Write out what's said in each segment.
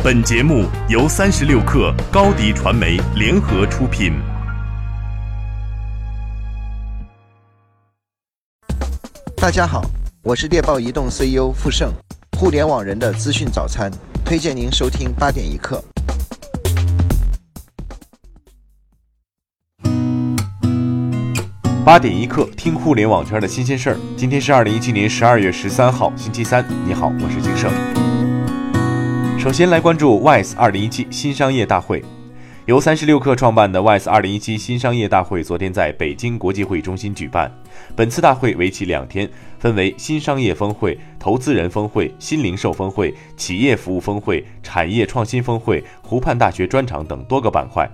本节目由三十六克高低传媒联合出品。大家好，我是猎豹移动 CEO 傅盛，互联网人的资讯早餐，推荐您收听八点一刻。八点一刻，听互联网圈的新鲜事儿。今天是二零一七年十二月十三号，星期三。你好，我是金盛。首先来关注 WISE 二零一七新商业大会。由三十六氪创办的 WISE 二零一七新商业大会昨天在北京国际会议中心举办。本次大会为期两天，分为新商业峰会、投资人峰会、新零售峰会、企业服务峰会、产业创新峰会、湖畔大学专场等多个板块。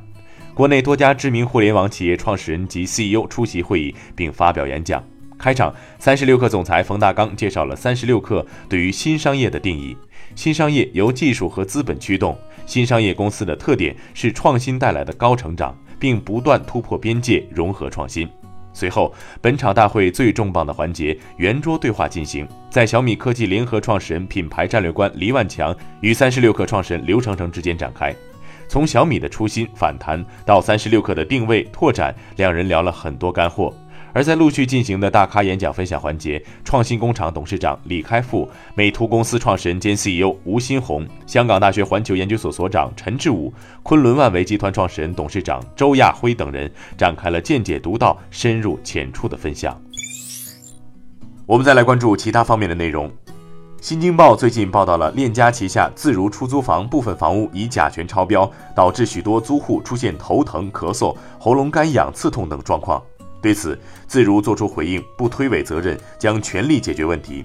国内多家知名互联网企业创始人及 CEO 出席会议并发表演讲。开场，三十六氪总裁冯大刚介绍了三十六氪对于新商业的定义：新商业由技术和资本驱动，新商业公司的特点是创新带来的高成长，并不断突破边界，融合创新。随后，本场大会最重磅的环节——圆桌对话进行，在小米科技联合创始人、品牌战略官黎万强与三十六氪创始人刘成成之间展开。从小米的初心反弹到三十六氪的定位拓展，两人聊了很多干货。而在陆续进行的大咖演讲分享环节，创新工厂董事长李开复、美图公司创始人兼 CEO 吴新红、香港大学环球研究所所长陈志武、昆仑万维集团创始人董事长周亚辉等人展开了见解独到、深入浅出的分享。我们再来关注其他方面的内容。新京报最近报道了链家旗下自如出租房部分房屋以甲醛超标，导致许多租户出现头疼、咳嗽、喉咙干痒、刺痛等状况。对此，自如作出回应，不推诿责任，将全力解决问题。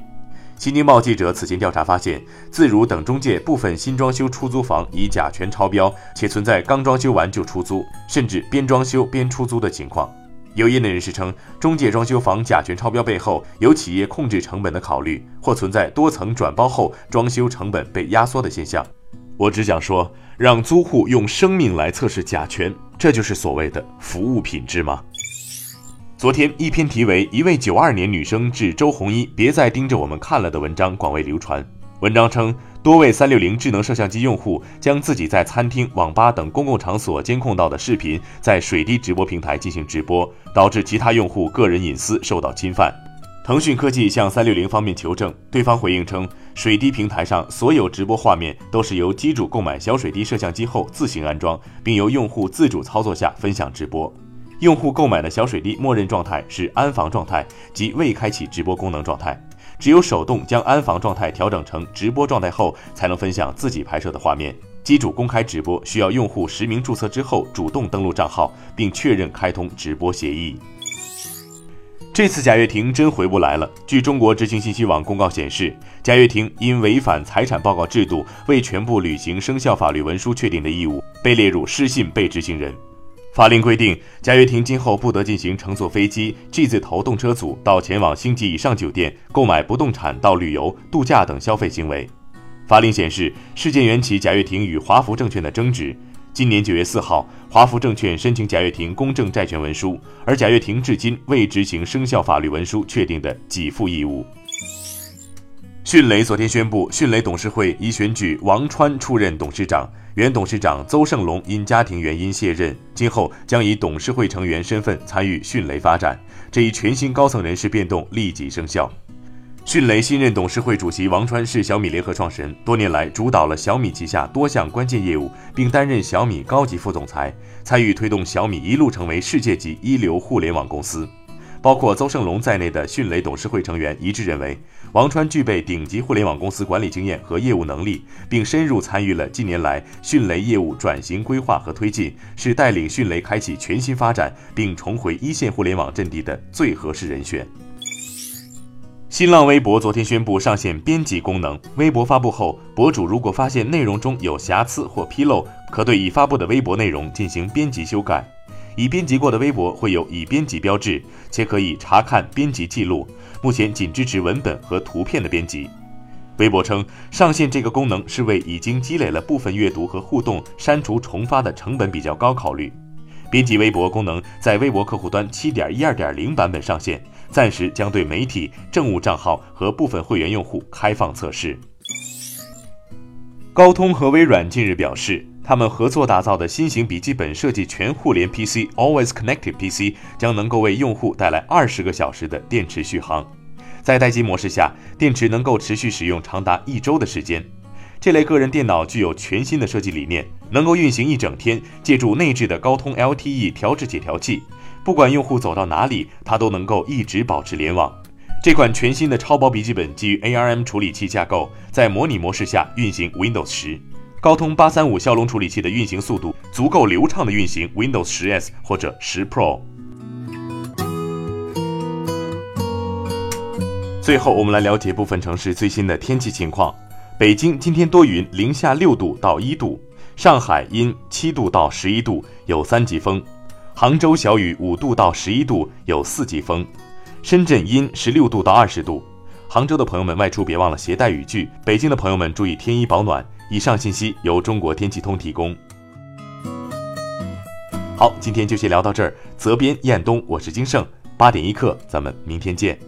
新京报记者此前调查发现，自如等中介部分新装修出租房以甲醛超标，且存在刚装修完就出租，甚至边装修边出租的情况。有业内人士称，中介装修房甲醛超标背后有企业控制成本的考虑，或存在多层转包后装修成本被压缩的现象。我只想说，让租户用生命来测试甲醛，这就是所谓的服务品质吗？昨天，一篇题为《一位九二年女生致周鸿祎：别再盯着我们看了》的文章广为流传。文章称，多位三六零智能摄像机用户将自己在餐厅、网吧等公共场所监控到的视频，在水滴直播平台进行直播，导致其他用户个人隐私受到侵犯。腾讯科技向三六零方面求证，对方回应称，水滴平台上所有直播画面都是由机主购买小水滴摄像机后自行安装，并由用户自主操作下分享直播。用户购买的小水滴默认状态是安防状态，即未开启直播功能状态。只有手动将安防状态调整成直播状态后，才能分享自己拍摄的画面。机主公开直播需要用户实名注册之后，主动登录账号，并确认开通直播协议。这次贾跃亭真回不来了。据中国执行信息网公告显示，贾跃亭因违反财产报告制度，未全部履行生效法律文书确定的义务，被列入失信被执行人。法令规定，贾跃亭今后不得进行乘坐飞机、G 字头动车组到前往星级以上酒店、购买不动产到旅游、度假等消费行为。法令显示，事件缘起贾跃亭与华福证券的争执。今年九月四号，华福证券申请贾跃亭公证债权文书，而贾跃亭至今未执行生效法律文书确定的给付义务。迅雷昨天宣布，迅雷董事会已选举王川出任董事长，原董事长邹胜龙因家庭原因卸任，今后将以董事会成员身份参与迅雷发展。这一全新高层人事变动立即生效。迅雷新任董事会主席王川是小米联合创始人，多年来主导了小米旗下多项关键业务，并担任小米高级副总裁，参与推动小米一路成为世界级一流互联网公司。包括邹胜龙在内的迅雷董事会成员一致认为，王川具备顶级互联网公司管理经验和业务能力，并深入参与了近年来迅雷业务转型规划和推进，是带领迅雷开启全新发展并重回一线互联网阵地的最合适人选。新浪微博昨天宣布上线编辑功能，微博发布后，博主如果发现内容中有瑕疵或纰漏，可对已发布的微博内容进行编辑修改。已编辑过的微博会有已编辑标志，且可以查看编辑记录。目前仅支持文本和图片的编辑。微博称，上线这个功能是为已经积累了部分阅读和互动删除重发的成本比较高考虑。编辑微博功能在微博客户端7.12.0版本上线，暂时将对媒体、政务账号和部分会员用户开放测试。高通和微软近日表示，他们合作打造的新型笔记本设计全互联 PC Always Connected PC 将能够为用户带来二十个小时的电池续航。在待机模式下，电池能够持续使用长达一周的时间。这类个人电脑具有全新的设计理念，能够运行一整天。借助内置的高通 LTE 调制解调器，不管用户走到哪里，它都能够一直保持联网。这款全新的超薄笔记本基于 ARM 处理器架构，在模拟模式下运行 Windows 十。高通八三五骁龙处理器的运行速度足够流畅的运行 Windows 十 S 或者十 Pro。最后，我们来了解部分城市最新的天气情况。北京今天多云，零下六度到一度；上海阴，七度到十一度，有三级风；杭州小雨，五度到十一度，有四级风；深圳阴，十六度到二十度。杭州的朋友们外出别忘了携带雨具，北京的朋友们注意添衣保暖。以上信息由中国天气通提供。好，今天就先聊到这儿。责编：彦东，我是金盛。八点一刻，咱们明天见。